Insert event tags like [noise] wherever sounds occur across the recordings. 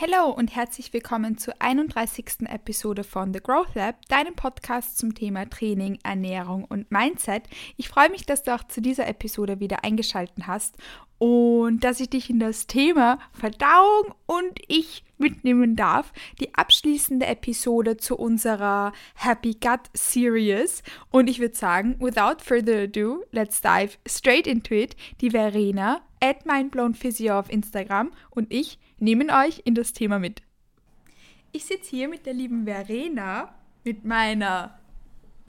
Hallo und herzlich willkommen zur 31. Episode von The Growth Lab, deinem Podcast zum Thema Training, Ernährung und Mindset. Ich freue mich, dass du auch zu dieser Episode wieder eingeschaltet hast und dass ich dich in das Thema Verdauung und ich mitnehmen darf. Die abschließende Episode zu unserer Happy Gut Series. Und ich würde sagen, without further ado, let's dive straight into it. Die Verena at mindblownphysio auf Instagram und ich nehmen euch in das Thema mit. Ich sitze hier mit der lieben Verena, mit meiner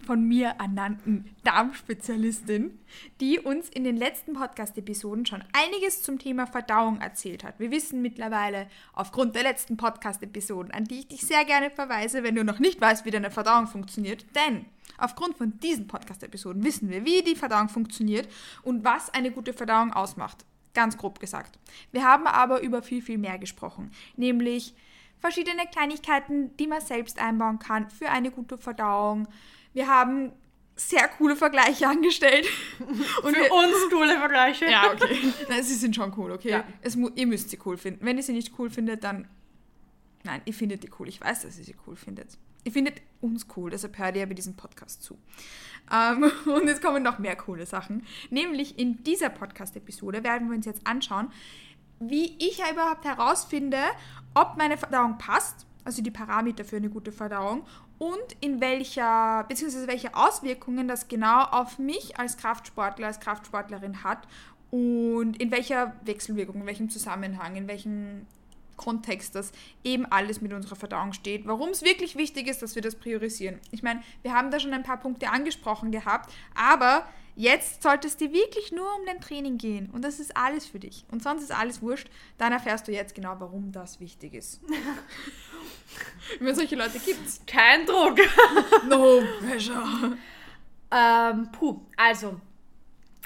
von mir ernannten Darmspezialistin, die uns in den letzten Podcast-Episoden schon einiges zum Thema Verdauung erzählt hat. Wir wissen mittlerweile aufgrund der letzten Podcast-Episoden, an die ich dich sehr gerne verweise, wenn du noch nicht weißt, wie deine Verdauung funktioniert, denn aufgrund von diesen Podcast-Episoden wissen wir, wie die Verdauung funktioniert und was eine gute Verdauung ausmacht. Ganz grob gesagt. Wir haben aber über viel, viel mehr gesprochen, nämlich verschiedene Kleinigkeiten, die man selbst einbauen kann für eine gute Verdauung. Wir haben sehr coole Vergleiche [laughs] angestellt. [laughs] Und für wir, uns coole Vergleiche. Ja, okay. [laughs] Nein, sie sind schon cool, okay? Ja. Es, ihr müsst sie cool finden. Wenn ihr sie nicht cool findet, dann... Nein, ihr findet die cool. Ich weiß, dass ihr sie cool findet. Ihr findet uns cool, deshalb hört ihr bei diesem Podcast zu. Ähm, [laughs] und es kommen noch mehr coole Sachen. Nämlich in dieser Podcast-Episode werden wir uns jetzt anschauen, wie ich ja überhaupt herausfinde, ob meine Verdauung passt, also die Parameter für eine gute Verdauung, und in welcher, beziehungsweise welche Auswirkungen das genau auf mich als Kraftsportler, als Kraftsportlerin hat und in welcher Wechselwirkung, in welchem Zusammenhang, in welchem Kontext das eben alles mit unserer Verdauung steht, warum es wirklich wichtig ist, dass wir das priorisieren. Ich meine, wir haben da schon ein paar Punkte angesprochen gehabt, aber jetzt sollte es dir wirklich nur um dein Training gehen und das ist alles für dich und sonst ist alles wurscht, dann erfährst du jetzt genau, warum das wichtig ist. [laughs] Wenn solche Leute gibt es. Kein Druck. [laughs] no pressure. Ähm, puh, also,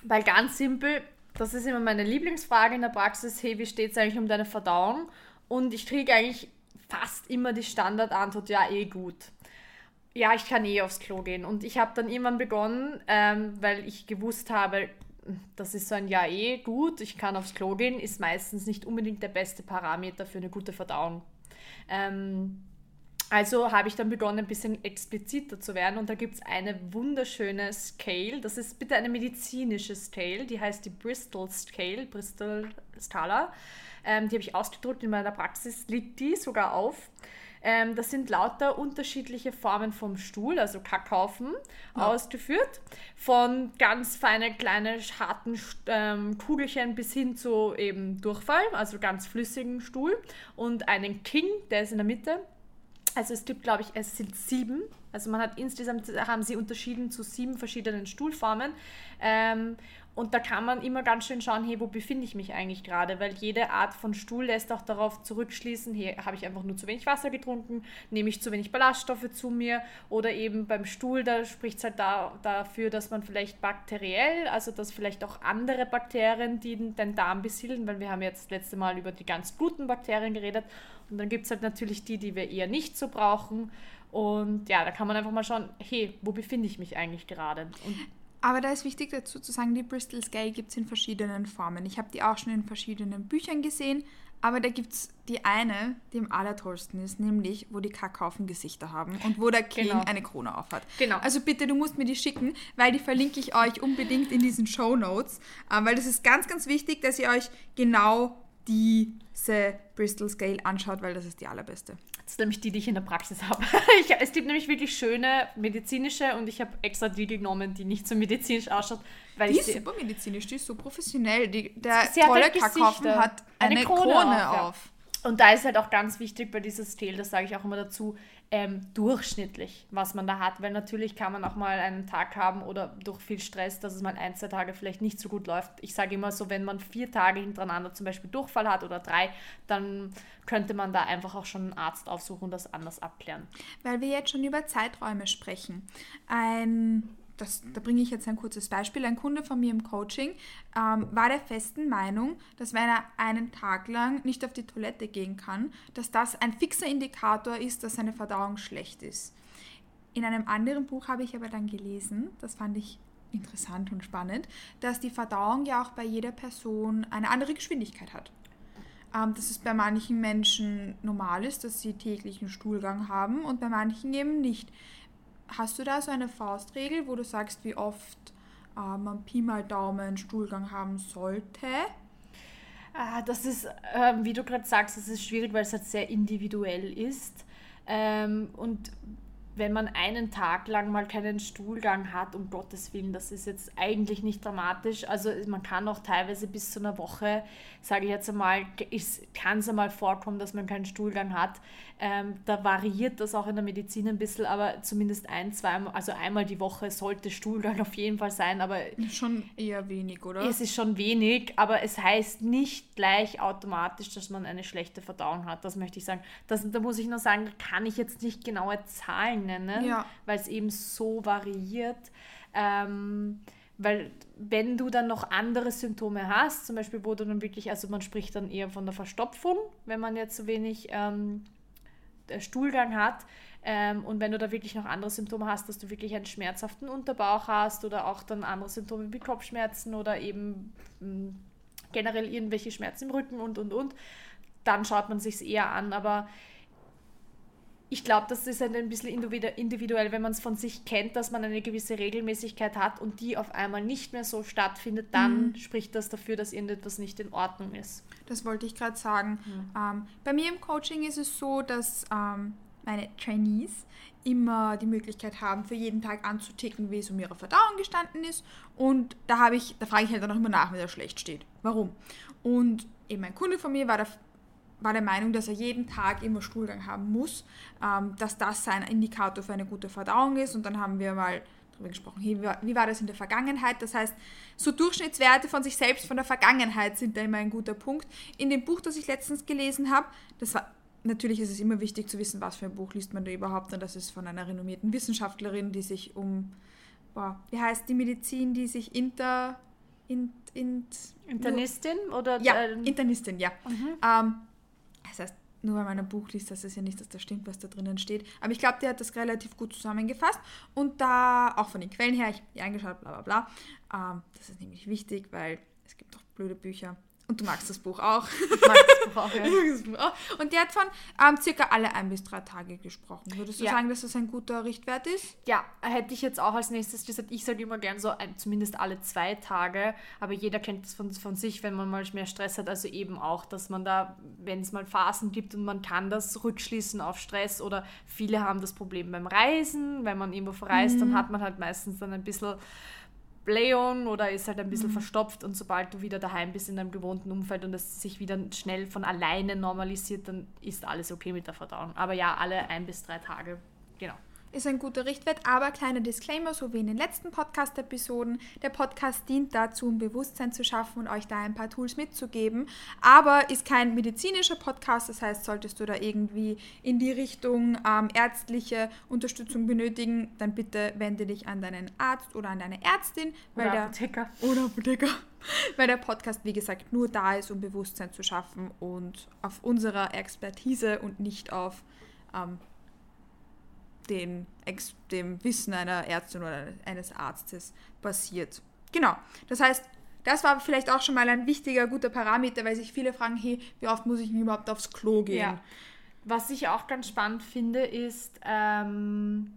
weil ganz simpel, das ist immer meine Lieblingsfrage in der Praxis, hey, wie steht es eigentlich um deine Verdauung? Und ich kriege eigentlich fast immer die Standardantwort, ja, eh gut. Ja, ich kann eh aufs Klo gehen. Und ich habe dann irgendwann begonnen, ähm, weil ich gewusst habe, das ist so ein Ja, eh gut, ich kann aufs Klo gehen, ist meistens nicht unbedingt der beste Parameter für eine gute Verdauung. Ähm, also habe ich dann begonnen, ein bisschen expliziter zu werden und da gibt es eine wunderschöne Scale. Das ist bitte eine medizinische Scale, die heißt die Bristol Scale, Bristol Skala. Ähm, die habe ich ausgedruckt in meiner Praxis, liegt die sogar auf. Ähm, das sind lauter unterschiedliche Formen vom Stuhl, also Kackhaufen, ja. ausgeführt. Von ganz feine, kleine, harten ähm, Kugelchen bis hin zu eben Durchfall, also ganz flüssigen Stuhl. Und einen King, der ist in der Mitte. Also es gibt, glaube ich, es sind sieben. Also man hat insgesamt, haben sie unterschieden zu sieben verschiedenen Stuhlformen. Ähm, und da kann man immer ganz schön schauen, hey, wo befinde ich mich eigentlich gerade? Weil jede Art von Stuhl lässt auch darauf zurückschließen, hey, habe ich einfach nur zu wenig Wasser getrunken, nehme ich zu wenig Ballaststoffe zu mir oder eben beim Stuhl, da spricht es halt da, dafür, dass man vielleicht bakteriell, also dass vielleicht auch andere Bakterien, die den Darm besiedeln, weil wir haben jetzt das letzte Mal über die ganz guten Bakterien geredet und dann gibt es halt natürlich die, die wir eher nicht so brauchen. Und ja, da kann man einfach mal schauen, hey, wo befinde ich mich eigentlich gerade? Und aber da ist wichtig dazu zu sagen, die Bristol Scale gibt es in verschiedenen Formen. Ich habe die auch schon in verschiedenen Büchern gesehen, aber da gibt es die eine, die am allertollsten ist, nämlich wo die Kackhaufen Gesichter haben und wo der King genau. eine Krone aufhat. Genau. Also bitte, du musst mir die schicken, weil die verlinke ich euch unbedingt in diesen Show Notes, äh, weil das ist ganz, ganz wichtig, dass ihr euch genau diese Bristol Scale anschaut, weil das ist die allerbeste. Das ist nämlich die, die ich in der Praxis habe. [laughs] es gibt nämlich wirklich schöne medizinische und ich habe extra die genommen, die nicht so medizinisch ausschaut. Weil die ist super medizinisch, die ist so professionell. Die, der tolle Kackhaufen hat eine, eine Krone, Krone, auf. auf. Ja. Und da ist halt auch ganz wichtig bei dieses Scale, das sage ich auch immer dazu, ähm, durchschnittlich, was man da hat. Weil natürlich kann man auch mal einen Tag haben oder durch viel Stress, dass es mal ein, zwei Tage vielleicht nicht so gut läuft. Ich sage immer so, wenn man vier Tage hintereinander zum Beispiel Durchfall hat oder drei, dann könnte man da einfach auch schon einen Arzt aufsuchen und das anders abklären. Weil wir jetzt schon über Zeiträume sprechen. Ein das, da bringe ich jetzt ein kurzes Beispiel. Ein Kunde von mir im Coaching ähm, war der festen Meinung, dass wenn er einen Tag lang nicht auf die Toilette gehen kann, dass das ein fixer Indikator ist, dass seine Verdauung schlecht ist. In einem anderen Buch habe ich aber dann gelesen, das fand ich interessant und spannend, dass die Verdauung ja auch bei jeder Person eine andere Geschwindigkeit hat. ähm, dass es bei manchen Menschen normal ist, dass sie täglichen Stuhlgang haben und bei manchen eben nicht. Hast du da so eine Faustregel, wo du sagst, wie oft äh, man Pi mal Daumen Stuhlgang haben sollte? Ah, das ist, äh, wie du gerade sagst, das ist schwierig, weil es halt sehr individuell ist. Ähm, und wenn man einen Tag lang mal keinen Stuhlgang hat, um Gottes Willen, das ist jetzt eigentlich nicht dramatisch. Also man kann auch teilweise bis zu einer Woche, sage ich jetzt einmal, kann es einmal vorkommen, dass man keinen Stuhlgang hat. Ähm, da variiert das auch in der Medizin ein bisschen, aber zumindest ein, zweimal, also einmal die Woche sollte Stuhlgang [laughs] auf jeden Fall sein. Aber schon eher wenig, oder? Es ist schon wenig, aber es heißt nicht gleich automatisch, dass man eine schlechte Verdauung hat. Das möchte ich sagen. Das, da muss ich nur sagen, kann ich jetzt nicht genaue Zahlen nennen, ja. weil es eben so variiert. Ähm, weil wenn du dann noch andere Symptome hast, zum Beispiel, wo du dann wirklich, also man spricht dann eher von der Verstopfung, wenn man jetzt so wenig ähm, Stuhlgang hat. Ähm, und wenn du da wirklich noch andere Symptome hast, dass du wirklich einen schmerzhaften Unterbauch hast oder auch dann andere Symptome wie Kopfschmerzen oder eben mh, hm, generell irgendwelche Schmerzen im Rücken und und und, dann schaut man sich eher an. Aber ich glaube, das ist ein bisschen individuell, wenn man es von sich kennt, dass man eine gewisse Regelmäßigkeit hat und die auf einmal nicht mehr so stattfindet, dann mhm. spricht das dafür, dass irgendetwas nicht in Ordnung ist. Das wollte ich gerade sagen. Mhm. Ähm, bei mir im Coaching ist es so, dass ähm, meine Trainees immer die Möglichkeit haben, für jeden Tag anzuticken, wie es um ihre Verdauung gestanden ist. Und da habe ich, da frage ich halt dann auch immer nach, wenn er schlecht steht. Warum? Und eben ein Kunde von mir war der war der Meinung, dass er jeden Tag immer Stuhlgang haben muss, ähm, dass das sein Indikator für eine gute Verdauung ist. Und dann haben wir mal darüber gesprochen, hey, wie war das in der Vergangenheit? Das heißt, so Durchschnittswerte von sich selbst, von der Vergangenheit sind da immer ein guter Punkt. In dem Buch, das ich letztens gelesen habe, das war natürlich ist es immer wichtig zu wissen, was für ein Buch liest man da überhaupt. Und das ist von einer renommierten Wissenschaftlerin, die sich um, boah, wie heißt die Medizin, die sich inter... In, in, Internistin oder? Ja, Internistin, ja. Mhm. Ähm, das heißt, nur weil man ein Buch liest, das ist ja nicht, dass das stimmt, was da drinnen steht. Aber ich glaube, der hat das relativ gut zusammengefasst. Und da, auch von den Quellen her, ich habe die eingeschaut, bla bla bla. Ähm, das ist nämlich wichtig, weil es gibt doch blöde Bücher, und du magst das Buch auch. Ich mag das Buch auch, [laughs] ja. das Buch auch. Und der hat von ähm, circa alle ein bis drei Tage gesprochen. Würdest du ja. sagen, dass das ein guter Richtwert ist? Ja, hätte ich jetzt auch als nächstes gesagt, ich sage immer gern so ein, zumindest alle zwei Tage, aber jeder kennt das von, von sich, wenn man mal mehr Stress hat, also eben auch, dass man da, wenn es mal Phasen gibt und man kann das rückschließen auf Stress oder viele haben das Problem beim Reisen, wenn man irgendwo verreist, mhm. dann hat man halt meistens dann ein bisschen Blähung oder ist halt ein bisschen mhm. verstopft und sobald du wieder daheim bist in deinem gewohnten Umfeld und es sich wieder schnell von alleine normalisiert, dann ist alles okay mit der Verdauung. Aber ja, alle ein bis drei Tage, genau ist ein guter Richtwert, aber kleiner Disclaimer, so wie in den letzten Podcast-Episoden. Der Podcast dient dazu, um Bewusstsein zu schaffen und euch da ein paar Tools mitzugeben, aber ist kein medizinischer Podcast, das heißt, solltest du da irgendwie in die Richtung ähm, ärztliche Unterstützung benötigen, dann bitte wende dich an deinen Arzt oder an deine Ärztin. Weil oder Apotheker. Der, oder Apotheker. [laughs] Weil der Podcast, wie gesagt, nur da ist, um Bewusstsein zu schaffen und auf unserer Expertise und nicht auf ähm, den, dem Wissen einer Ärztin oder eines Arztes basiert. Genau. Das heißt, das war vielleicht auch schon mal ein wichtiger, guter Parameter, weil sich viele fragen, hey, wie oft muss ich überhaupt aufs Klo gehen? Ja. Was ich auch ganz spannend finde, ist, ähm,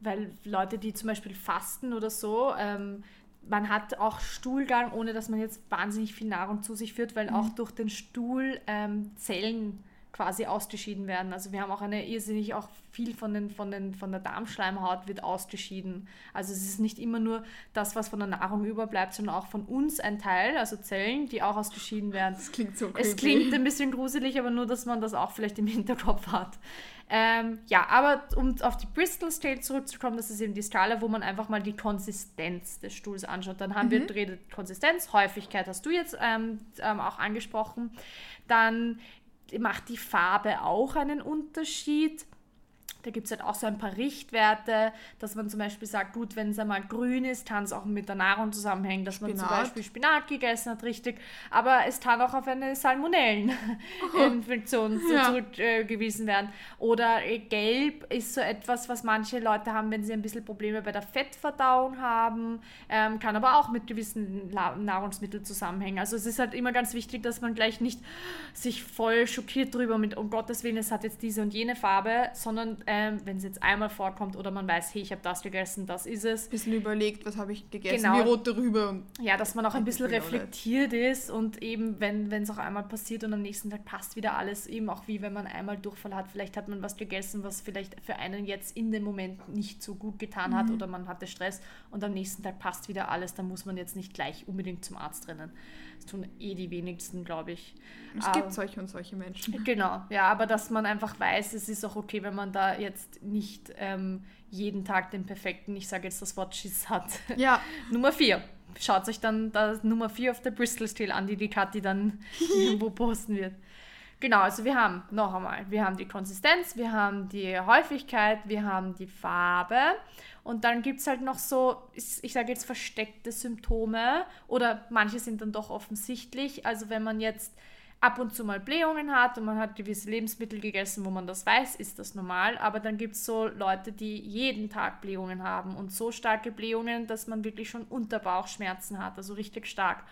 weil Leute, die zum Beispiel fasten oder so, ähm, man hat auch Stuhlgang, ohne dass man jetzt wahnsinnig viel Nahrung zu sich führt, weil mhm. auch durch den Stuhl ähm, Zellen quasi ausgeschieden werden. Also wir haben auch eine irrsinnig, auch viel von, den, von, den, von der Darmschleimhaut wird ausgeschieden. Also es ist nicht immer nur das, was von der Nahrung überbleibt, sondern auch von uns ein Teil, also Zellen, die auch ausgeschieden werden. Das klingt so creepy. Es klingt ein bisschen gruselig, aber nur, dass man das auch vielleicht im Hinterkopf hat. Ähm, ja, aber um auf die Bristol Scale zurückzukommen, das ist eben die Skala, wo man einfach mal die Konsistenz des Stuhls anschaut. Dann haben mhm. wir Konsistenz, Häufigkeit hast du jetzt ähm, ähm, auch angesprochen. Dann macht die Farbe auch einen Unterschied. Da gibt es halt auch so ein paar Richtwerte, dass man zum Beispiel sagt, gut, wenn es einmal grün ist, kann es auch mit der Nahrung zusammenhängen, dass Spinat. man zum Beispiel Spinat gegessen hat, richtig. Aber es kann auch auf eine Salmonelleninfektion [laughs] oh. ja. zurückgewiesen werden. Oder äh, gelb ist so etwas, was manche Leute haben, wenn sie ein bisschen Probleme bei der Fettverdauung haben, ähm, kann aber auch mit gewissen Nahrungsmitteln zusammenhängen. Also es ist halt immer ganz wichtig, dass man gleich nicht sich voll schockiert drüber mit, um Gottes Willen, es hat jetzt diese und jene Farbe, sondern äh, ähm, wenn es jetzt einmal vorkommt oder man weiß, hey, ich habe das gegessen, das ist es. Ein bisschen überlegt, was habe ich gegessen, genau. wie rot darüber. Ja, dass man auch ein bisschen reflektiert ist und eben, wenn es auch einmal passiert und am nächsten Tag passt wieder alles, eben auch wie wenn man einmal Durchfall hat, vielleicht hat man was gegessen, was vielleicht für einen jetzt in dem Moment nicht so gut getan hat mhm. oder man hatte Stress und am nächsten Tag passt wieder alles, dann muss man jetzt nicht gleich unbedingt zum Arzt rennen. Das tun eh die wenigsten, glaube ich. Es gibt solche und solche Menschen. [laughs] Genau, ja, aber dass man einfach weiß, es ist auch okay, wenn man da jetzt nicht ähm, jeden Tag den perfekten, ich sage jetzt das Wort Schiss hat. [laughs] Ja. Nummer vier. Schaut euch dann das Nummer vier auf der Bristol Steel an, die die Kathi dann [laughs] irgendwo posten wird. Genau, also wir haben noch einmal, wir haben die Konsistenz, wir haben die Häufigkeit, wir haben die Farbe und dann gibt es halt noch so, ich sage jetzt versteckte Symptome oder manche sind dann doch offensichtlich. Also wenn man jetzt ab und zu mal Blähungen hat und man hat gewisse Lebensmittel gegessen, wo man das weiß, ist das normal. Aber dann gibt es so Leute, die jeden Tag Blähungen haben und so starke Blähungen, dass man wirklich schon Unterbauchschmerzen hat, also richtig stark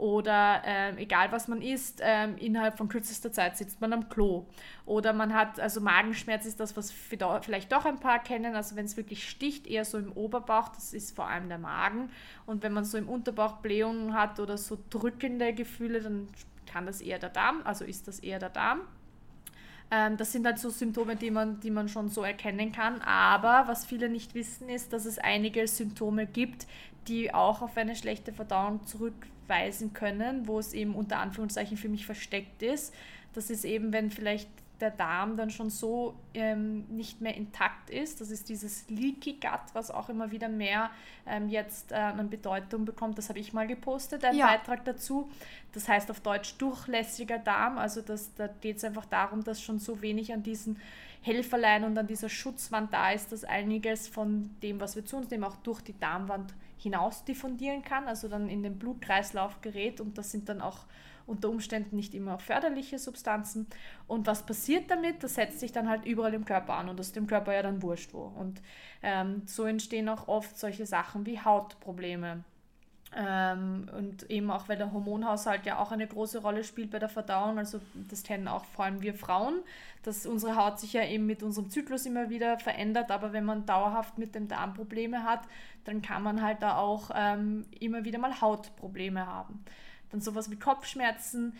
oder ähm, egal was man isst, ähm, innerhalb von kürzester Zeit sitzt man am Klo. Oder man hat, also Magenschmerz ist das, was vielleicht doch ein paar kennen, also wenn es wirklich sticht, eher so im Oberbauch, das ist vor allem der Magen. Und wenn man so im Unterbauch Blähungen hat oder so drückende Gefühle, dann kann das eher der Darm, also ist das eher der Darm. Ähm, das sind halt so Symptome, die man, die man schon so erkennen kann. Aber was viele nicht wissen, ist, dass es einige Symptome gibt, die auch auf eine schlechte Verdauung zurückweisen können, wo es eben unter Anführungszeichen für mich versteckt ist. Das ist eben, wenn vielleicht der Darm dann schon so ähm, nicht mehr intakt ist. Das ist dieses Leaky Gut, was auch immer wieder mehr ähm, jetzt äh, an Bedeutung bekommt. Das habe ich mal gepostet, einen ja. Beitrag dazu. Das heißt auf Deutsch durchlässiger Darm. Also das, da geht es einfach darum, dass schon so wenig an diesen Helferlein und an dieser Schutzwand da ist, dass einiges von dem, was wir zu uns nehmen, auch durch die Darmwand hinaus diffundieren kann, also dann in den Blutkreislauf gerät und das sind dann auch unter Umständen nicht immer förderliche Substanzen. Und was passiert damit? Das setzt sich dann halt überall im Körper an und das ist dem Körper ja dann wurscht wo. Und ähm, so entstehen auch oft solche Sachen wie Hautprobleme, ähm, und eben auch, weil der Hormonhaushalt ja auch eine große Rolle spielt bei der Verdauung. Also das kennen auch vor allem wir Frauen, dass unsere Haut sich ja eben mit unserem Zyklus immer wieder verändert. Aber wenn man dauerhaft mit dem Darm Probleme hat, dann kann man halt da auch ähm, immer wieder mal Hautprobleme haben. Dann sowas wie Kopfschmerzen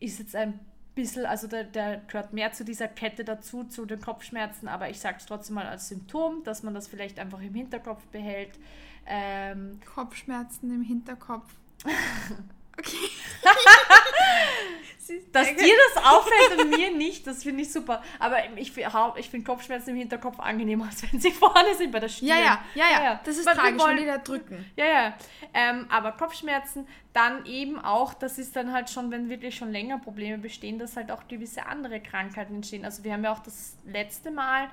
ist jetzt ein bisschen, also der, der gehört mehr zu dieser Kette dazu, zu den Kopfschmerzen, aber ich sage es trotzdem mal als Symptom, dass man das vielleicht einfach im Hinterkopf behält. Ähm, Kopfschmerzen im Hinterkopf. [laughs] okay. [laughs] Dass dir das auffällt und mir nicht, das finde ich super. Aber ich, ich finde Kopfschmerzen im Hinterkopf angenehmer, als wenn sie [laughs] vorne sind bei der Stirn. Ja, ja, ja, ja. ja. Das ist Weil tragisch, wollen, wenn die da drücken. Ja, ja. Ähm, aber Kopfschmerzen, dann eben auch, das ist dann halt schon, wenn wirklich schon länger Probleme bestehen, dass halt auch gewisse andere Krankheiten entstehen. Also wir haben ja auch das letzte Mal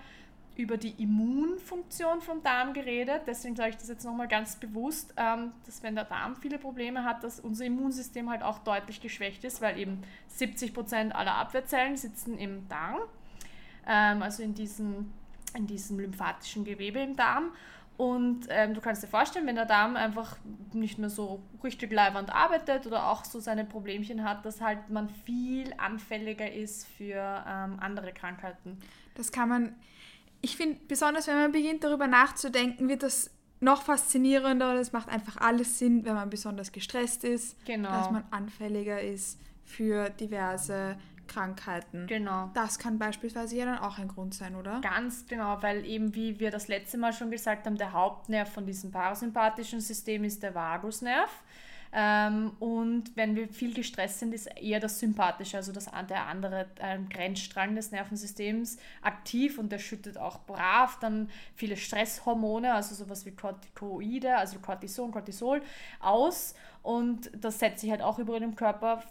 über die Immunfunktion vom Darm geredet. Deswegen sage ich das jetzt nochmal ganz bewusst, ähm, dass wenn der Darm viele Probleme hat, dass unser Immunsystem halt auch deutlich geschwächt ist, weil eben 70 Prozent aller Abwehrzellen sitzen im Darm, ähm, also in diesem, in diesem lymphatischen Gewebe im Darm. Und ähm, du kannst dir vorstellen, wenn der Darm einfach nicht mehr so richtig leibend arbeitet oder auch so seine Problemchen hat, dass halt man viel anfälliger ist für ähm, andere Krankheiten. Das kann man ich finde, besonders wenn man beginnt darüber nachzudenken, wird das noch faszinierender und es macht einfach alles Sinn, wenn man besonders gestresst ist, genau. dass man anfälliger ist für diverse Krankheiten. Genau. Das kann beispielsweise ja dann auch ein Grund sein, oder? Ganz genau, weil eben, wie wir das letzte Mal schon gesagt haben, der Hauptnerv von diesem parasympathischen System ist der Vagusnerv. Ähm, und wenn wir viel gestresst sind, ist eher das Sympathische, also das, der andere ähm, Grenzstrang des Nervensystems aktiv und der schüttet auch brav dann viele Stresshormone, also sowas wie Corticoide, also Cortison, Cortisol aus. Und das setzt sich halt auch überall im Körper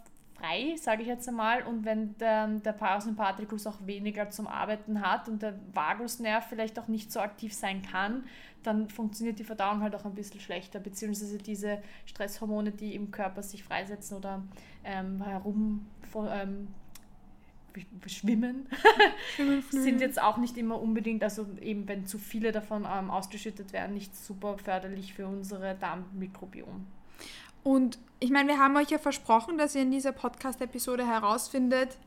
frei, sage ich jetzt einmal. Und wenn der, der Parasympathikus auch weniger zum Arbeiten hat und der Vagusnerv vielleicht auch nicht so aktiv sein kann, dann funktioniert die Verdauung halt auch ein bisschen schlechter, beziehungsweise diese Stresshormone, die im Körper sich freisetzen oder ähm, herum ähm, schwimmen, [laughs] sind jetzt auch nicht immer unbedingt, also eben wenn zu viele davon ähm, ausgeschüttet werden, nicht super förderlich für unsere Darmmikrobiom. Und ich meine, wir haben euch ja versprochen, dass ihr in dieser Podcast-Episode herausfindet,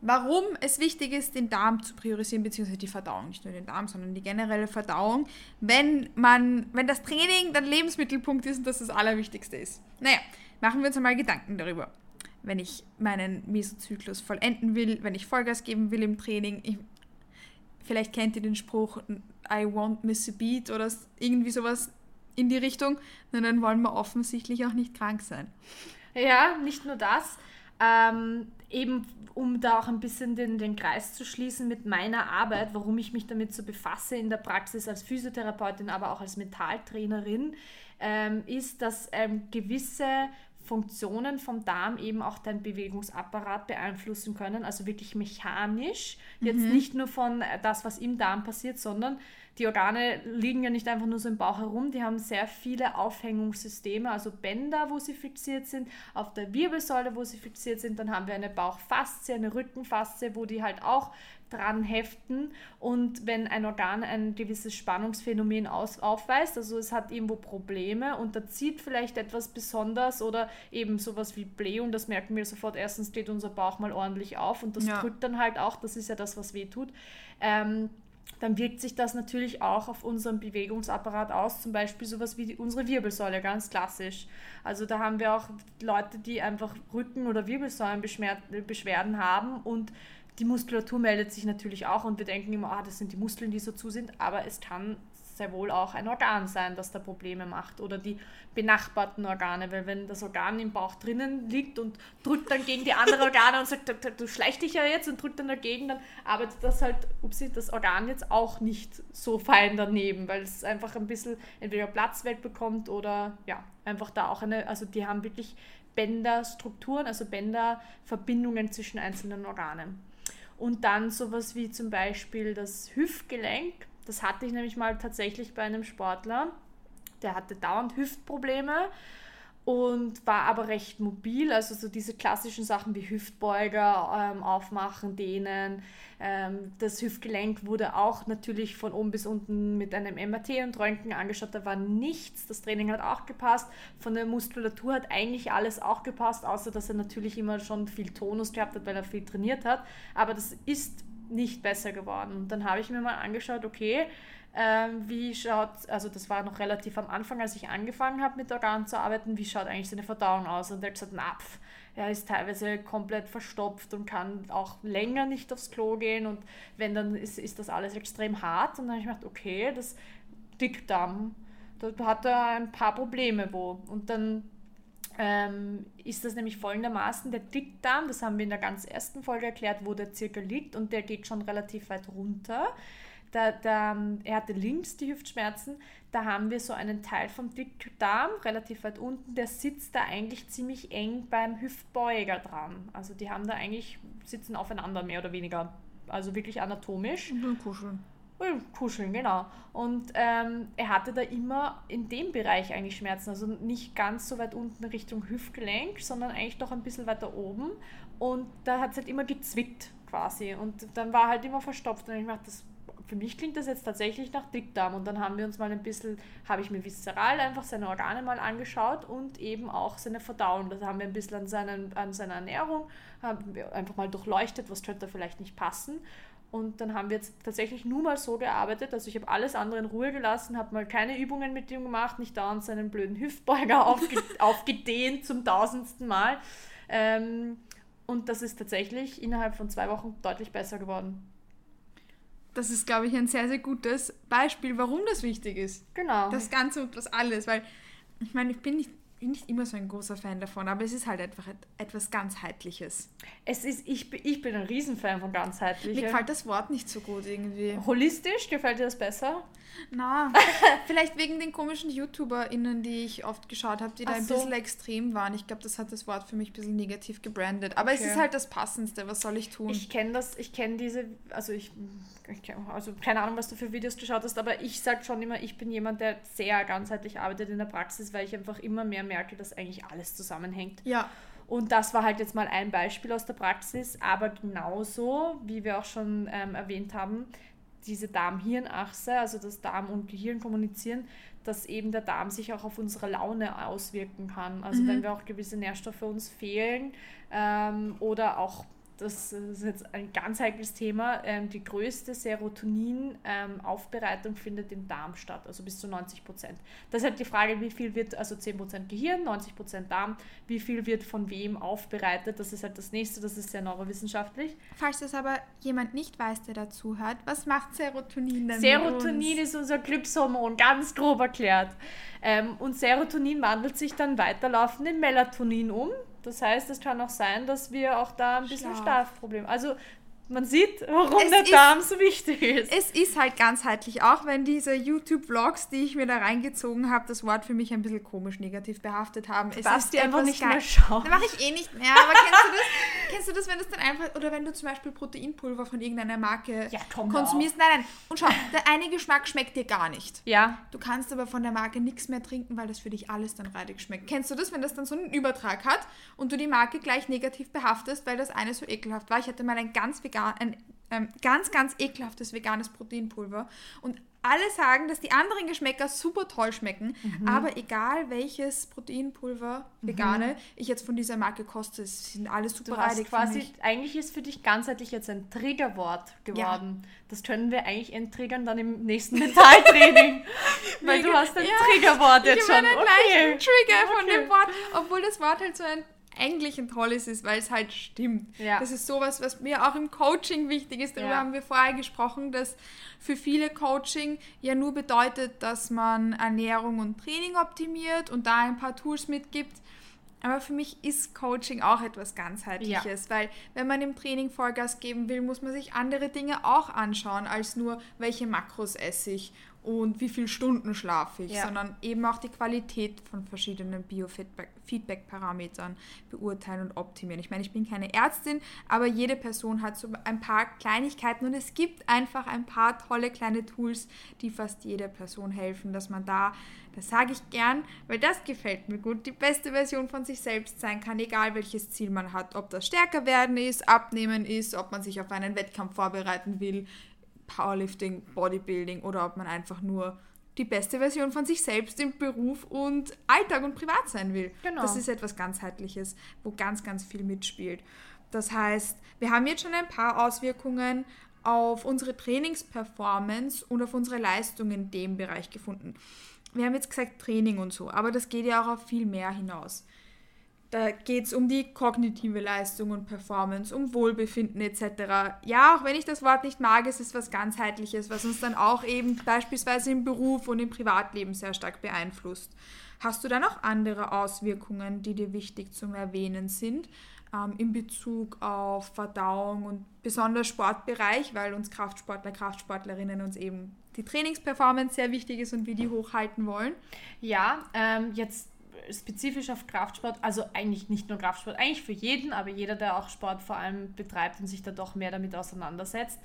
warum es wichtig ist, den Darm zu priorisieren, beziehungsweise die Verdauung, nicht nur den Darm, sondern die generelle Verdauung, wenn man, wenn das Training der Lebensmittelpunkt ist und das das Allerwichtigste ist. Naja, machen wir uns einmal Gedanken darüber. Wenn ich meinen Mesozyklus vollenden will, wenn ich Vollgas geben will im Training, ich, vielleicht kennt ihr den Spruch, I won't miss a beat oder irgendwie sowas in die Richtung, dann wollen wir offensichtlich auch nicht krank sein. Ja, nicht nur das. Ähm, eben um da auch ein bisschen den, den Kreis zu schließen mit meiner Arbeit, warum ich mich damit so befasse in der Praxis als Physiotherapeutin, aber auch als Mentaltrainerin, ähm, ist, dass ähm, gewisse Funktionen vom Darm eben auch deinen Bewegungsapparat beeinflussen können, also wirklich mechanisch, mhm. jetzt nicht nur von äh, das, was im Darm passiert, sondern die Organe liegen ja nicht einfach nur so im Bauch herum, die haben sehr viele Aufhängungssysteme, also Bänder, wo sie fixiert sind, auf der Wirbelsäule, wo sie fixiert sind, dann haben wir eine Bauchfaszie, eine Rückenfaszie, wo die halt auch dran heften und wenn ein Organ ein gewisses Spannungsphänomen aus, aufweist, also es hat irgendwo Probleme und da zieht vielleicht etwas besonders oder eben sowas wie Blähung, das merken wir sofort, erstens geht unser Bauch mal ordentlich auf und das ja. drückt dann halt auch, das ist ja das, was weh tut. Ähm, dann wirkt sich das natürlich auch auf unseren Bewegungsapparat aus, zum Beispiel sowas wie die, unsere Wirbelsäule, ganz klassisch. Also da haben wir auch Leute, die einfach Rücken- oder Wirbelsäulenbeschwerden haben und die Muskulatur meldet sich natürlich auch und wir denken immer, ah, das sind die Muskeln, die so zu sind, aber es kann sehr wohl auch ein Organ sein, das da Probleme macht oder die benachbarten Organe, weil wenn das Organ im Bauch drinnen liegt und drückt dann gegen die anderen Organe und sagt, du schleicht dich ja jetzt und drückt dann dagegen, dann arbeitet das halt, upsie, das Organ jetzt auch nicht so fein daneben, weil es einfach ein bisschen entweder Platz wegbekommt oder ja, einfach da auch eine, also die haben wirklich Bänderstrukturen, also Bänderverbindungen zwischen einzelnen Organen. Und dann sowas wie zum Beispiel das Hüftgelenk. Das hatte ich nämlich mal tatsächlich bei einem Sportler. Der hatte dauernd Hüftprobleme und war aber recht mobil. Also so diese klassischen Sachen wie Hüftbeuger ähm, aufmachen, dehnen. Ähm, das Hüftgelenk wurde auch natürlich von oben bis unten mit einem MRT und Röntgen angeschaut. Da war nichts. Das Training hat auch gepasst. Von der Muskulatur hat eigentlich alles auch gepasst, außer dass er natürlich immer schon viel Tonus gehabt hat, weil er viel trainiert hat. Aber das ist nicht besser geworden. Und dann habe ich mir mal angeschaut, okay, ähm, wie schaut, also das war noch relativ am Anfang, als ich angefangen habe mit Organen zu arbeiten, wie schaut eigentlich seine Verdauung aus? Und er hat gesagt, na, pf, er ist teilweise komplett verstopft und kann auch länger nicht aufs Klo gehen und wenn dann ist, ist das alles extrem hart. Und dann habe ich gedacht, okay, das Dickdarm, da hat er ein paar Probleme wo. Und dann ähm, ist das nämlich folgendermaßen, der Dickdarm, das haben wir in der ganz ersten Folge erklärt, wo der circa liegt und der geht schon relativ weit runter da, da, er hatte links die Hüftschmerzen, da haben wir so einen Teil vom Dickdarm, relativ weit unten, der sitzt da eigentlich ziemlich eng beim Hüftbeuger dran. Also die haben da eigentlich, sitzen aufeinander mehr oder weniger, also wirklich anatomisch. Und kuscheln. Kuscheln, genau. Und ähm, er hatte da immer in dem Bereich eigentlich Schmerzen, also nicht ganz so weit unten Richtung Hüftgelenk, sondern eigentlich doch ein bisschen weiter oben. Und da hat es halt immer gezwickt quasi. Und dann war halt immer verstopft. Und ich dachte, das für mich klingt das jetzt tatsächlich nach Dickdarm. Und dann haben wir uns mal ein bisschen, habe ich mir viszeral einfach seine Organe mal angeschaut und eben auch seine Verdauung. Das haben wir ein bisschen an, seinen, an seiner Ernährung, haben wir einfach mal durchleuchtet, was könnte da vielleicht nicht passen. Und dann haben wir jetzt tatsächlich nur mal so gearbeitet. Also ich habe alles andere in Ruhe gelassen, habe mal keine Übungen mit ihm gemacht, nicht dauernd seinen blöden Hüftbeuger [laughs] aufge aufgedehnt zum tausendsten Mal. Ähm, und das ist tatsächlich innerhalb von zwei Wochen deutlich besser geworden das ist, glaube ich, ein sehr, sehr gutes Beispiel, warum das wichtig ist. Genau. Das Ganze und das alles, weil ich meine, ich bin nicht, bin nicht immer so ein großer Fan davon, aber es ist halt einfach etwas ganzheitliches. Es ist, ich, ich bin ein Riesenfan von ganzheitlich. Mir gefällt das Wort nicht so gut irgendwie. Holistisch, gefällt dir das besser? Na, [laughs] vielleicht wegen den komischen YouTuberInnen, die ich oft geschaut habe, die Ach da ein so. bisschen extrem waren. Ich glaube, das hat das Wort für mich ein bisschen negativ gebrandet. Aber okay. es ist halt das Passendste. Was soll ich tun? Ich kenne das, ich kenne diese, also ich, ich also keine Ahnung, was du für Videos geschaut hast, aber ich sage schon immer, ich bin jemand, der sehr ganzheitlich arbeitet in der Praxis, weil ich einfach immer mehr merke, dass eigentlich alles zusammenhängt. Ja. Und das war halt jetzt mal ein Beispiel aus der Praxis, aber genauso, wie wir auch schon ähm, erwähnt haben, diese Darm-Hirn-Achse, also das Darm und Gehirn kommunizieren, dass eben der Darm sich auch auf unsere Laune auswirken kann. Also mhm. wenn wir auch gewisse Nährstoffe uns fehlen ähm, oder auch das ist jetzt ein ganz heikles Thema, ähm, die größte Serotonin-Aufbereitung ähm, findet im Darm statt, also bis zu 90 Prozent. Das ist halt die Frage, wie viel wird, also 10 Prozent Gehirn, 90 Prozent Darm, wie viel wird von wem aufbereitet, das ist halt das nächste, das ist sehr neurowissenschaftlich. Falls das aber jemand nicht weiß, der dazu hört, was macht Serotonin denn? Serotonin ist unser Glückshormon, ganz grob erklärt. Ähm, und Serotonin wandelt sich dann weiterlaufend in Melatonin um. Das heißt, es kann auch sein, dass wir auch da ein bisschen Schlaf. Schlafproblem. Also man sieht, warum es der ist, Darm so wichtig ist. Es ist halt ganzheitlich, auch wenn diese YouTube-Vlogs, die ich mir da reingezogen habe, das Wort für mich ein bisschen komisch negativ behaftet haben. Du es darfst die einfach nicht geil. mehr schauen. Da mache ich eh nicht mehr. Aber kennst du das? [laughs] kennst du das, wenn das dann einfach, oder wenn du zum Beispiel Proteinpulver von irgendeiner Marke ja, konsumierst? Nein, nein. Und schau, der eine Geschmack schmeckt dir gar nicht. Ja. Du kannst aber von der Marke nichts mehr trinken, weil das für dich alles dann reidig schmeckt. Kennst du das, wenn das dann so einen Übertrag hat und du die Marke gleich negativ behaftest, weil das eine so ekelhaft war? Ich hatte mal ein ganz vegan vegan, ein ähm, ganz, ganz ekelhaftes veganes Proteinpulver. Und alle sagen, dass die anderen Geschmäcker super toll schmecken, mhm. aber egal welches Proteinpulver, mhm. vegane, ich jetzt von dieser Marke koste, sind alle super reidig quasi, Eigentlich ist für dich ganzheitlich jetzt ein Triggerwort geworden. Ja. Das können wir eigentlich enttriggern dann im nächsten [laughs] Mentaltraining. weil du hast ein ja, Triggerwort jetzt schon. Ich okay. Trigger okay. von dem Wort, obwohl das Wort halt so ein eigentlich ein tolles ist, weil es halt stimmt. Ja. Das ist sowas, was mir auch im Coaching wichtig ist. Darüber ja. haben wir vorher gesprochen, dass für viele Coaching ja nur bedeutet, dass man Ernährung und Training optimiert und da ein paar Tools mitgibt. Aber für mich ist Coaching auch etwas ganzheitliches, ja. weil wenn man im Training Vollgas geben will, muss man sich andere Dinge auch anschauen, als nur welche Makros esse ich und wie viele Stunden schlafe ich, ja. sondern eben auch die Qualität von verschiedenen Biofeedback-Parametern beurteilen und optimieren. Ich meine, ich bin keine Ärztin, aber jede Person hat so ein paar Kleinigkeiten und es gibt einfach ein paar tolle kleine Tools, die fast jeder Person helfen, dass man da, das sage ich gern, weil das gefällt mir gut, die beste Version von sich selbst sein kann, egal welches Ziel man hat, ob das stärker werden ist, abnehmen ist, ob man sich auf einen Wettkampf vorbereiten will, Powerlifting, Bodybuilding oder ob man einfach nur die beste Version von sich selbst im Beruf und Alltag und Privat sein will. Genau. Das ist etwas ganzheitliches, wo ganz, ganz viel mitspielt. Das heißt, wir haben jetzt schon ein paar Auswirkungen auf unsere Trainingsperformance und auf unsere Leistung in dem Bereich gefunden. Wir haben jetzt gesagt Training und so, aber das geht ja auch auf viel mehr hinaus. Da geht es um die kognitive Leistung und Performance, um Wohlbefinden etc. Ja, auch wenn ich das Wort nicht mag, es ist was ganzheitliches, was uns dann auch eben beispielsweise im Beruf und im Privatleben sehr stark beeinflusst. Hast du da noch andere Auswirkungen, die dir wichtig zum Erwähnen sind? Ähm, in Bezug auf Verdauung und besonders Sportbereich, weil uns Kraftsportler, Kraftsportlerinnen uns eben die Trainingsperformance sehr wichtig ist und wir die hochhalten wollen. Ja, ähm, jetzt spezifisch auf Kraftsport, also eigentlich nicht nur Kraftsport, eigentlich für jeden, aber jeder, der auch Sport vor allem betreibt und sich da doch mehr damit auseinandersetzt.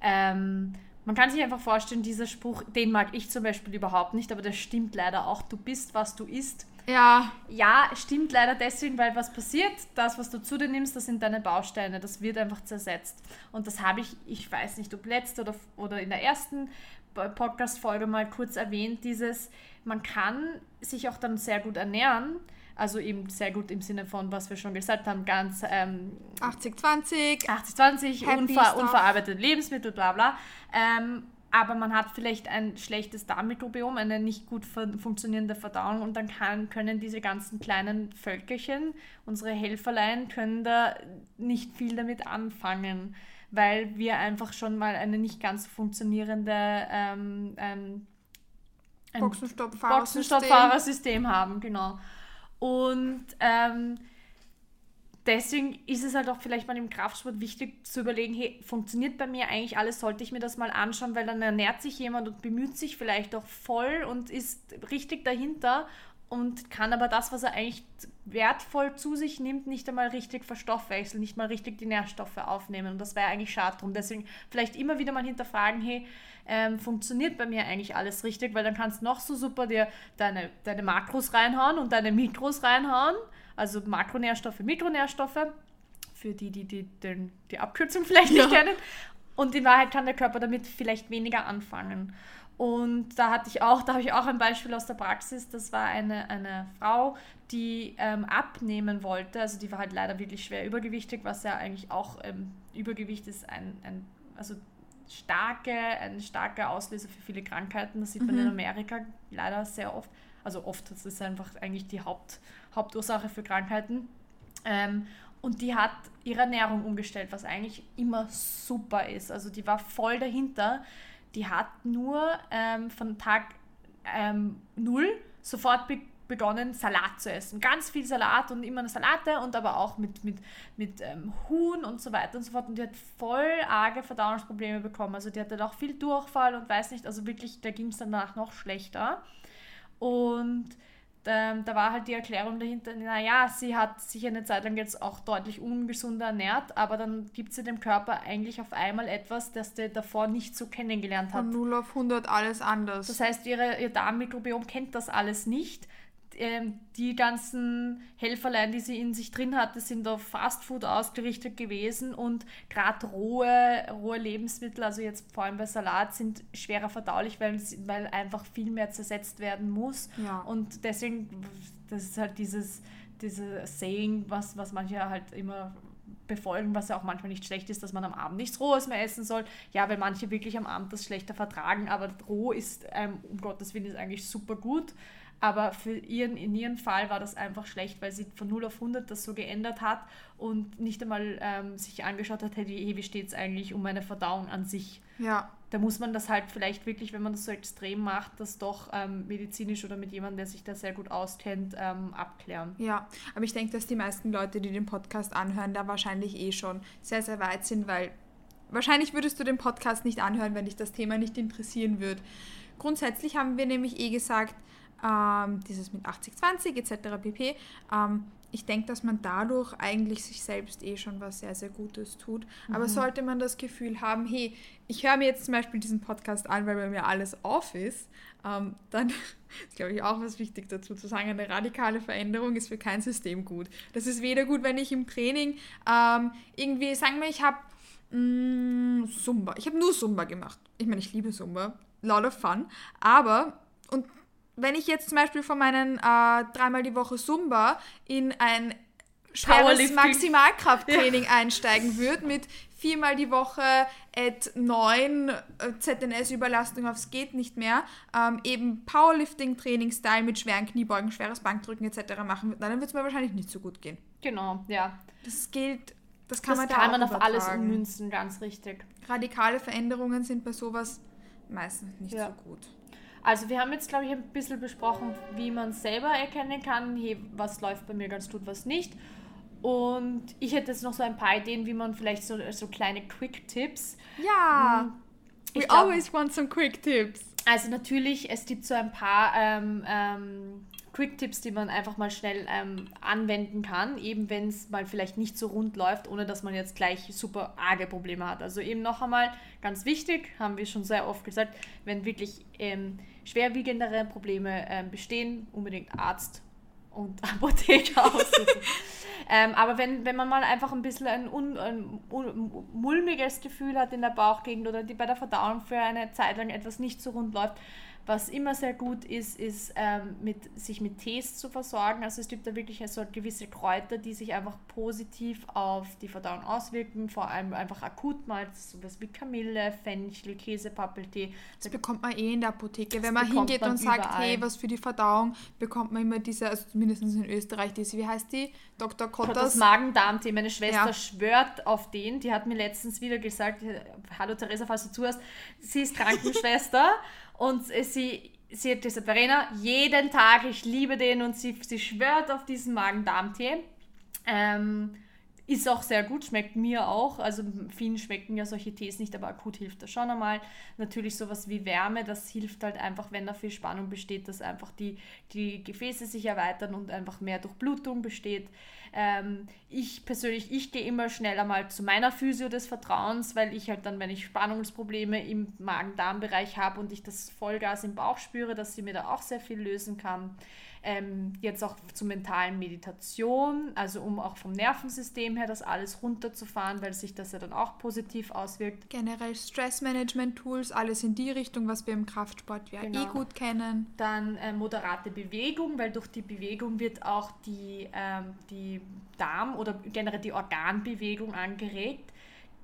Ähm, man kann sich einfach vorstellen, dieser Spruch, den mag ich zum Beispiel überhaupt nicht, aber der stimmt leider auch. Du bist, was du isst. Ja. Ja, stimmt leider deswegen, weil was passiert, das, was du zu dir nimmst, das sind deine Bausteine, das wird einfach zersetzt. Und das habe ich, ich weiß nicht, ob letzte oder, oder in der ersten Podcast-Folge mal kurz erwähnt, dieses, man kann sich auch dann sehr gut ernähren, also eben sehr gut im Sinne von, was wir schon gesagt haben, ganz ähm, 80-20, 80-20, unver unverarbeitete Lebensmittel, bla bla. Ähm, aber man hat vielleicht ein schlechtes Darmmikrobiom, eine nicht gut funktionierende Verdauung und dann kann, können diese ganzen kleinen Völkerchen, unsere Helferlein, können da nicht viel damit anfangen weil wir einfach schon mal eine nicht ganz funktionierende ähm, ähm, Boxenstoppfahrersystem haben, genau. Und ähm, deswegen ist es halt auch vielleicht mal im Kraftsport wichtig zu überlegen, hey, funktioniert bei mir eigentlich alles, sollte ich mir das mal anschauen, weil dann ernährt sich jemand und bemüht sich vielleicht auch voll und ist richtig dahinter und kann aber das, was er eigentlich wertvoll zu sich nimmt, nicht einmal richtig verstoffwechseln, nicht mal richtig die Nährstoffe aufnehmen. Und das wäre eigentlich schade drum. Deswegen vielleicht immer wieder mal hinterfragen, hey, ähm, funktioniert bei mir eigentlich alles richtig? Weil dann kannst du noch so super dir deine, deine Makros reinhauen und deine Mikros reinhauen also Makronährstoffe, Mikronährstoffe, für die, die, die den, die Abkürzung [laughs] vielleicht nicht kennen. Und in Wahrheit kann der Körper damit vielleicht weniger anfangen. Und da hatte ich auch, da habe ich auch ein Beispiel aus der Praxis. Das war eine, eine Frau, die ähm, abnehmen wollte. Also die war halt leider wirklich schwer übergewichtig, was ja eigentlich auch ähm, Übergewicht ist ein, ein also starke, ein starker Auslöser für viele Krankheiten. Das sieht man in mhm. Amerika leider sehr oft. Also oft, das ist einfach eigentlich die Haupt, Hauptursache für Krankheiten. Ähm, und die hat ihre Ernährung umgestellt, was eigentlich immer super ist. Also die war voll dahinter. Die hat nur ähm, von Tag ähm, null sofort be begonnen, Salat zu essen. Ganz viel Salat und immer eine Salate und aber auch mit, mit, mit ähm, Huhn und so weiter und so fort. Und die hat voll arge Verdauungsprobleme bekommen. Also die hatte auch viel Durchfall und weiß nicht, also wirklich, da ging es danach noch schlechter. Und ähm, da war halt die Erklärung dahinter, naja, sie hat sich eine Zeit lang jetzt auch deutlich ungesunder ernährt, aber dann gibt sie dem Körper eigentlich auf einmal etwas, das der davor nicht so kennengelernt hat. Von 0 auf 100 alles anders. Das heißt, ihre, ihr Darmmikrobiom kennt das alles nicht ähm, die ganzen Helferlein, die sie in sich drin hatte, sind auf Fastfood ausgerichtet gewesen und gerade rohe, rohe Lebensmittel, also jetzt vor allem bei Salat, sind schwerer verdaulich, weil, weil einfach viel mehr zersetzt werden muss. Ja. Und deswegen, das ist halt dieses, dieses Saying, was, was manche halt immer befolgen, was ja auch manchmal nicht schlecht ist, dass man am Abend nichts Rohes mehr essen soll. Ja, weil manche wirklich am Abend das schlechter vertragen, aber roh ist, ähm, um Gottes Willen, ist eigentlich super gut. Aber für ihren, in ihrem Fall war das einfach schlecht, weil sie von 0 auf 100 das so geändert hat und nicht einmal ähm, sich angeschaut hat, hey, wie steht es eigentlich um meine Verdauung an sich. Ja. Da muss man das halt vielleicht wirklich, wenn man das so extrem macht, das doch ähm, medizinisch oder mit jemandem, der sich da sehr gut auskennt, ähm, abklären. Ja, aber ich denke, dass die meisten Leute, die den Podcast anhören, da wahrscheinlich eh schon sehr, sehr weit sind, weil wahrscheinlich würdest du den Podcast nicht anhören, wenn dich das Thema nicht interessieren würde. Grundsätzlich haben wir nämlich eh gesagt, ähm, dieses mit 80-20 etc. pp. Ähm, ich denke, dass man dadurch eigentlich sich selbst eh schon was sehr, sehr Gutes tut. Mhm. Aber sollte man das Gefühl haben, hey, ich höre mir jetzt zum Beispiel diesen Podcast an, weil bei mir alles off ist, ähm, dann [laughs] ist, glaube ich, auch was wichtig dazu zu sagen. Eine radikale Veränderung ist für kein System gut. Das ist weder gut, wenn ich im Training ähm, irgendwie, sagen wir, ich habe mm, Zumba. Ich habe nur Zumba gemacht. Ich meine, ich liebe Zumba. Lot of fun. Aber, und wenn ich jetzt zum Beispiel von meinen äh, dreimal die Woche Zumba in ein schweres Maximalkrafttraining ja. einsteigen würde mit viermal die Woche at 9 äh, ZNS-Überlastung aufs geht nicht mehr, ähm, eben Powerlifting-Training-Style mit schweren Kniebeugen, schweres Bankdrücken etc. machen würde, dann wird es mir wahrscheinlich nicht so gut gehen. Genau, ja. Das gilt, das kann das man da kann man auf alles ummünzen, ganz richtig. Radikale Veränderungen sind bei sowas meistens nicht ja. so gut. Also wir haben jetzt, glaube ich, ein bisschen besprochen, wie man selber erkennen kann, hey, was läuft bei mir ganz gut, was nicht. Und ich hätte jetzt noch so ein paar Ideen, wie man vielleicht so, so kleine Quick-Tipps. Ja, hm, we glaub, always want some Quick-Tips. Also natürlich, es gibt so ein paar ähm, ähm, Quick-Tipps, die man einfach mal schnell ähm, anwenden kann, eben wenn es mal vielleicht nicht so rund läuft, ohne dass man jetzt gleich super arge Probleme hat. Also eben noch einmal ganz wichtig, haben wir schon sehr oft gesagt, wenn wirklich schwerwiegendere Probleme ähm, bestehen, unbedingt Arzt und [laughs] Apotheker aussuchen. [laughs] ähm, aber wenn, wenn man mal einfach ein bisschen ein, un, ein, un, mulmiges Gefühl hat in der Bauchgegend oder die bei der Verdauung für eine Zeit lang etwas nicht so rund läuft, was immer sehr gut ist, ist ähm, mit, sich mit Tees zu versorgen. Also es gibt da wirklich so gewisse Kräuter, die sich einfach positiv auf die Verdauung auswirken, vor allem einfach akut mal, sowas wie Kamille, Fenchel, Käsepappeltee. Das bekommt man eh in der Apotheke. Wenn man hingeht man und sagt, hey, was für die Verdauung, bekommt man immer diese, also zumindest in Österreich, diese, wie heißt die? Dr. Kottas. Das Magen-Darm-Tee. Meine Schwester Ja. schwört auf den. Die hat mir letztens wieder gesagt, hallo Theresa, falls du zuhörst, sie ist Krankenschwester [laughs] und sie, sie hat gesagt, Verena, jeden Tag, ich liebe den und sie, sie schwört auf diesen Magen-Darm-Tee. Ähm, ist auch sehr gut, schmeckt mir auch. Also vielen schmecken ja solche Tees nicht, aber akut hilft das schon einmal. Natürlich sowas wie Wärme, das hilft halt einfach, wenn da viel Spannung besteht, dass einfach die, die Gefäße sich erweitern und einfach mehr Durchblutung besteht. Ähm, ich persönlich, ich gehe immer schneller mal zu meiner Physio des Vertrauens, weil ich halt dann, wenn ich Spannungsprobleme im Magen-Darm-Bereich habe und ich das Vollgas im Bauch spüre, dass sie mir da auch sehr viel lösen kann. Ähm, jetzt auch zur mentalen Meditation, also um auch vom Nervensystem her das alles runterzufahren, weil sich das ja dann auch positiv auswirkt. Generell Stressmanagement-Tools, alles in die Richtung, was wir im Kraftsport ja Genau. eh gut kennen. Dann äh, moderate Bewegung, weil durch die Bewegung wird auch die, ähm, die Darm- oder generell die Organbewegung angeregt.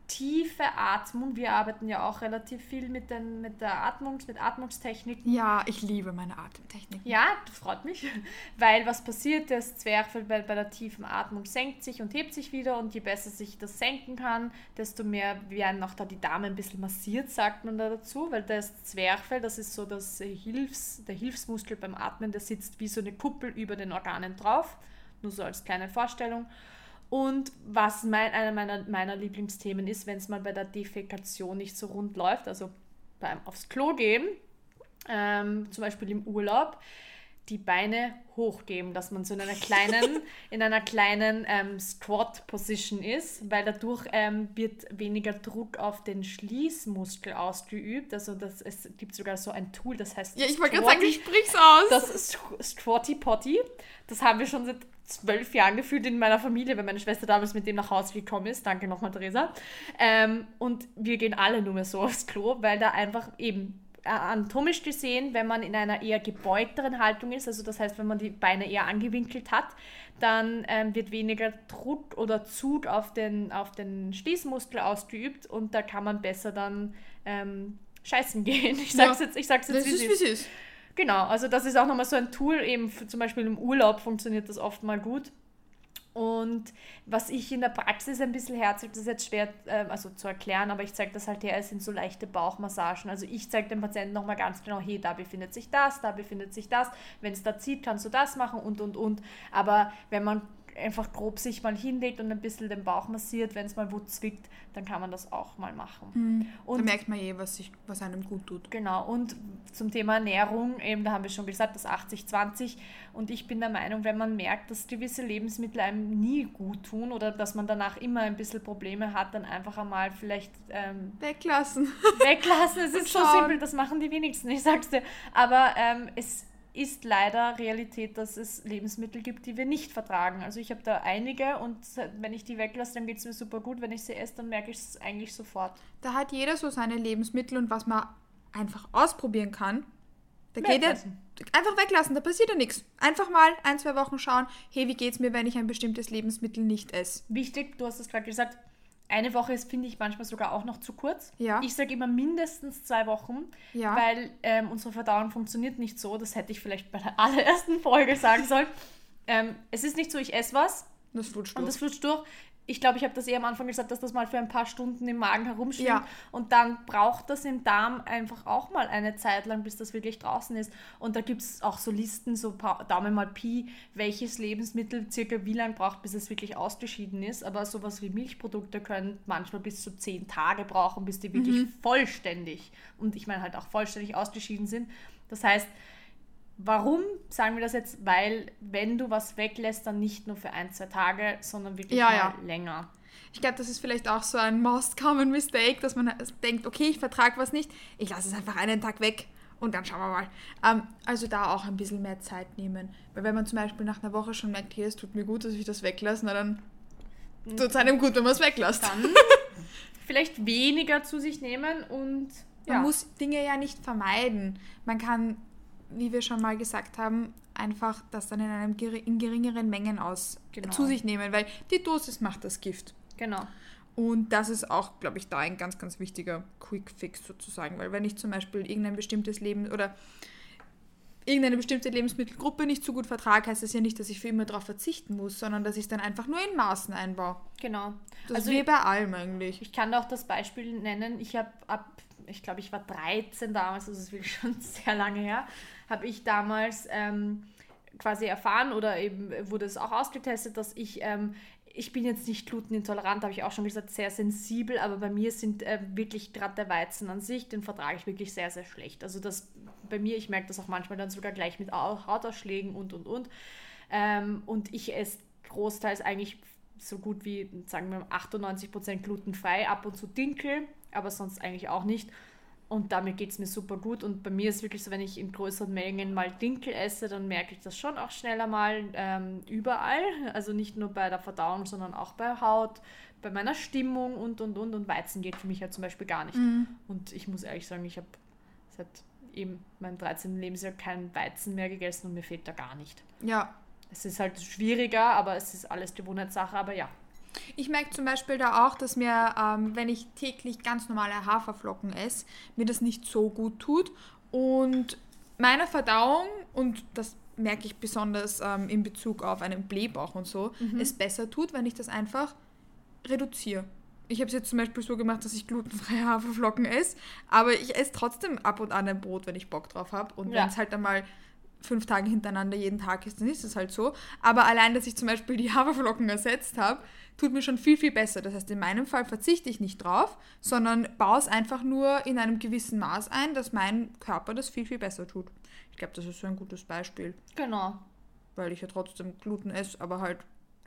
Tiefe Atmung, wir arbeiten ja auch relativ viel mit, den, mit der Atmung, mit Atmungstechniken. Ja, ich liebe meine Atemtechnik. Ja, das freut mich, [laughs] weil was passiert, das Zwerchfell bei, bei der tiefen Atmung senkt sich und hebt sich wieder und je besser sich das senken kann, desto mehr werden auch da die Darme ein bisschen massiert, sagt man da dazu, weil das Zwerchfell, das ist so das Hilfs, der Hilfsmuskel beim Atmen, der sitzt wie so eine Kuppel über den Organen drauf, nur so als kleine Vorstellung. Und was mein, einer meiner, meiner Lieblingsthemen ist, wenn es mal bei der Defekation nicht so rund läuft, also beim aufs Klo gehen, ähm, zum Beispiel im Urlaub, die Beine hochgeben, dass man so in einer kleinen, [laughs] in einer kleinen ähm, Squat-Position ist, weil dadurch ähm, wird weniger Druck auf den Schließmuskel ausgeübt. Also das, es gibt sogar so ein Tool, das heißt Ja, ich wollte gerade sagen, ich sprich's aus. das ist Squatty Potty. Das haben wir schon seit zwölf Jahren gefühlt in meiner Familie, weil meine Schwester damals mit dem nach Hause gekommen ist. Danke nochmal, Theresa. Ähm, und wir gehen alle nur mehr so [laughs] aufs Klo, weil da einfach eben äh, anatomisch gesehen, wenn man in einer eher gebeugteren Haltung ist, also das heißt, wenn man die Beine eher angewinkelt hat, dann ähm, wird weniger Druck oder Zug auf den, auf den Schließmuskel ausgeübt und da kann man besser dann ähm, scheißen gehen. [laughs] Ich sag's Ja. jetzt, ich sag's jetzt, das wie ist, es ist. Genau, also das ist auch nochmal so ein Tool, eben zum Beispiel im Urlaub funktioniert das oft mal gut. Und was ich in der Praxis ein bisschen herzeige, das ist jetzt schwer ähm, also zu erklären, aber ich zeige das halt her, es sind so leichte Bauchmassagen. Also ich zeige dem Patienten nochmal ganz genau, hey, da befindet sich das, da befindet sich das. Wenn es da zieht, kannst du das machen und, und, und. Aber wenn man einfach grob sich mal hinlegt und ein bisschen den Bauch massiert, wenn es mal wo zwickt, dann kann man das auch mal machen. Da Und merkt man eh, was, sich, was einem gut tut. Genau, und zum Thema Ernährung, eben, da haben wir schon gesagt, das 80-20. Und ich bin der Meinung, wenn man merkt, dass gewisse Lebensmittel einem nie gut tun oder dass man danach immer ein bisschen Probleme hat, dann einfach einmal vielleicht ähm, Weglassen. weglassen. Es [laughs] ist so simpel, das machen die wenigsten, ich sag's dir. Aber ähm, es ist leider Realität, dass es Lebensmittel gibt, die wir nicht vertragen. Also ich habe da einige und wenn ich die weglasse, dann geht es mir super gut. Wenn ich sie esse, dann merke ich es eigentlich sofort. Da hat jeder so seine Lebensmittel und was man einfach ausprobieren kann. Da geht ja Weglassen. einfach weglassen, da passiert ja nichts. Einfach mal ein, zwei Wochen schauen, hey, wie geht's mir, wenn ich ein bestimmtes Lebensmittel nicht esse? Wichtig, du hast es gerade gesagt, eine Woche ist, finde ich, manchmal sogar auch noch zu kurz. Ja. Ich sage immer mindestens zwei Wochen, Ja. weil ähm, unsere Verdauung funktioniert nicht so. Das hätte ich vielleicht bei der [laughs] allerersten Folge sagen sollen. Ähm, es ist nicht so, ich esse was Das flutscht und durch. das flutscht durch. Ich glaube, ich habe das eher am Anfang gesagt, dass das mal für ein paar Stunden im Magen herumschwimmt. Ja. Und dann braucht das im Darm einfach auch mal eine Zeit lang, bis das wirklich draußen ist. Und da gibt es auch so Listen, so Daumen mal Pi, welches Lebensmittel circa wie lange braucht, bis es wirklich ausgeschieden ist. Aber sowas wie Milchprodukte können manchmal bis zu zehn Tage brauchen, bis die wirklich vollständig und ich meine halt auch vollständig ausgeschieden sind. Das heißt, Warum sagen wir das jetzt? Weil, wenn du was weglässt, dann nicht nur für ein, zwei Tage, sondern wirklich Ja, mal ja. länger. Ich glaube, das ist vielleicht auch so ein most common mistake, dass man denkt, okay, ich vertrage was nicht, ich lasse es einfach einen Tag weg und dann schauen wir mal. Ähm, also da auch ein bisschen mehr Zeit nehmen. Weil wenn man zum Beispiel nach einer Woche schon merkt, hey, es tut mir gut, dass ich das weglasse, na dann tut es einem gut, wenn man es weglässt. Dann [laughs] vielleicht weniger zu sich nehmen und Man ja. muss Dinge ja nicht vermeiden. Man kann, wie wir schon mal gesagt haben, einfach das dann in, einem, in geringeren Mengen aus Genau. zu sich nehmen, weil die Dosis macht das Gift. genau. Und das ist auch, glaube ich, da ein ganz, ganz wichtiger Quick Fix sozusagen. Weil wenn ich zum Beispiel irgendein bestimmtes Leben oder irgendeine bestimmte Lebensmittelgruppe nicht so gut vertrage, heißt das ja nicht, dass ich für immer darauf verzichten muss, sondern dass ich es dann einfach nur in Maßen einbaue. Genau. Das also wie bei allem eigentlich. Ich kann auch das Beispiel nennen. Ich habe ab, ich glaube, ich war 13 damals, also das ist wirklich [laughs] schon sehr lange her, habe ich damals ähm, quasi erfahren oder eben wurde es auch ausgetestet, dass ich ähm, ich bin jetzt nicht glutenintolerant, habe ich auch schon gesagt, sehr sensibel, aber bei mir sind äh, wirklich gerade der Weizen an sich, den vertrage ich wirklich sehr, sehr schlecht. Also das bei mir, ich merke das auch manchmal dann sogar gleich mit Hautausschlägen und und und. Ähm, und ich esse großteils eigentlich so gut wie, sagen wir, 98% glutenfrei, ab und zu Dinkel, aber sonst eigentlich auch nicht. Und damit geht es mir super gut. Und bei mir ist es wirklich so, wenn ich in größeren Mengen mal Dinkel esse, dann merke ich das schon auch schneller mal ähm, überall. Also nicht nur bei der Verdauung, sondern auch bei Haut, bei meiner Stimmung und und und. Und Weizen geht für mich halt zum Beispiel gar nicht. Mhm. Und ich muss ehrlich sagen, ich habe seit eben meinem 13. Lebensjahr kein Weizen mehr gegessen und mir fehlt da gar nicht. Ja. Es ist halt schwieriger, aber es ist alles Gewohnheitssache, aber ja. Ich merke zum Beispiel da auch, dass mir, ähm, wenn ich täglich ganz normale Haferflocken esse, mir das nicht so gut tut. Und meine Verdauung, und das merke ich besonders ähm, in Bezug auf einen Blähbauch und so, mhm. es besser tut, wenn ich das einfach reduziere. Ich habe es jetzt zum Beispiel so gemacht, dass ich glutenfreie Haferflocken esse, aber ich esse trotzdem ab und an ein Brot, wenn ich Bock drauf habe. Und ja. wenn es halt einmal fünf Tage hintereinander jeden Tag ist, dann ist es halt so. Aber allein, dass ich zum Beispiel die [laughs] Haferflocken ersetzt habe, tut mir schon viel, viel besser. Das heißt, in meinem Fall verzichte ich nicht drauf, sondern baue es einfach nur in einem gewissen Maß ein, dass mein Körper das viel, viel besser tut. Ich glaube, das ist so ein gutes Beispiel. Genau. Weil ich ja trotzdem Gluten esse, aber halt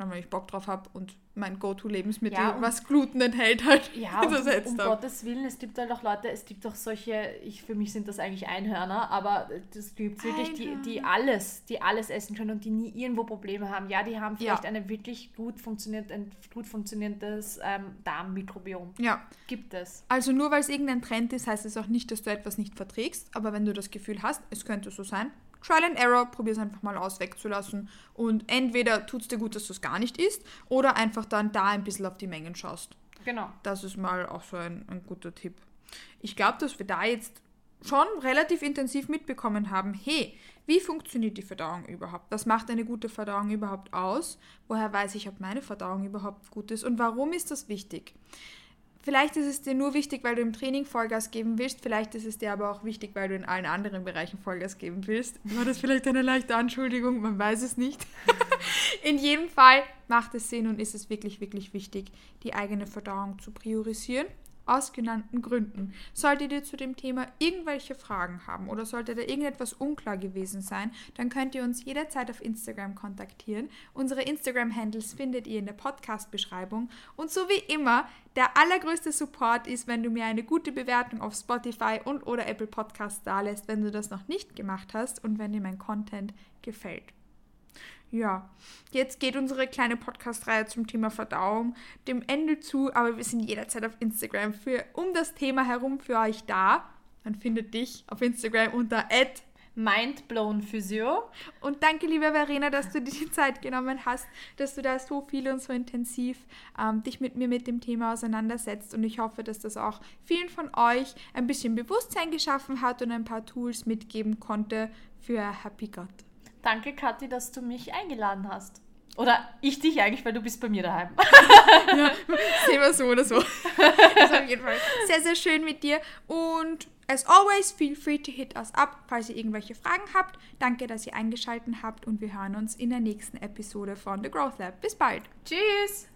wenn ich Bock drauf habe und mein Go-To-Lebensmittel, ja, was Gluten enthält, halt [laughs] ja, [laughs] ersetzt um, um Gottes Willen, es gibt halt auch Leute, es gibt auch solche, ich, für mich sind das eigentlich Einhörner, aber es gibt wirklich, die, die alles, die alles essen können und die nie irgendwo Probleme haben. Ja, die haben vielleicht ja. eine wirklich gut funktionierend, ein gut funktionierendes ähm, Darmmikrobiom. Ja. Gibt es. Also nur weil es irgendein Trend ist, heißt es auch nicht, dass du etwas nicht verträgst, aber wenn du das Gefühl hast, es könnte so sein, Trial and Error, probier es einfach mal aus, wegzulassen. Und entweder tut es dir gut, dass du es gar nicht isst, oder einfach dann da ein bisschen auf die Mengen schaust. Genau. Das ist mal auch so ein, ein guter Tipp. Ich glaube, dass wir da jetzt schon relativ intensiv mitbekommen haben, hey, wie funktioniert die Verdauung überhaupt? Was macht eine gute Verdauung überhaupt aus? Woher weiß ich, ob meine Verdauung überhaupt gut ist? Und warum ist das wichtig? Vielleicht ist es dir nur wichtig, weil du im Training Vollgas geben willst. Vielleicht ist es dir aber auch wichtig, weil du in allen anderen Bereichen Vollgas geben willst. War das vielleicht eine leichte Anschuldigung? Man weiß es nicht. [laughs] in jedem Fall macht es Sinn und ist es wirklich, wirklich wichtig, die eigene Verdauung zu priorisieren aus genannten Gründen. Solltet ihr zu dem Thema irgendwelche Fragen haben oder sollte da irgendetwas unklar gewesen sein, dann könnt ihr uns jederzeit auf Instagram kontaktieren. Unsere Instagram-Handles findet ihr in der Podcast-Beschreibung. Und so wie immer, der allergrößte Support ist, wenn du mir eine gute Bewertung auf Spotify und oder Apple Podcasts dalässt, wenn du das noch nicht gemacht hast und wenn dir mein Content gefällt. Ja, jetzt geht unsere kleine Podcast-Reihe zum Thema Verdauung dem Ende zu, aber wir sind jederzeit auf Instagram für um das Thema herum für euch da. Man findet dich auf Instagram unter mindblownphysio. Und danke, liebe Verena, dass du dir die Zeit genommen hast, dass du da so viel und so intensiv ähm, dich mit mir mit dem Thema auseinandersetzt. Und ich hoffe, dass das auch vielen von euch ein bisschen Bewusstsein geschaffen hat und ein paar Tools mitgeben konnte für Happy God. Danke, Kathi, dass du mich eingeladen hast. Oder ich dich eigentlich, weil du bist bei mir daheim. [laughs] ja, sehen wir so oder so. Das auf jeden Fall sehr, sehr schön mit dir. Und as always, feel free to hit us up, falls ihr irgendwelche Fragen habt. Danke, dass ihr eingeschaltet habt und wir hören uns in der nächsten Episode von The Growth Lab. Bis bald. Tschüss.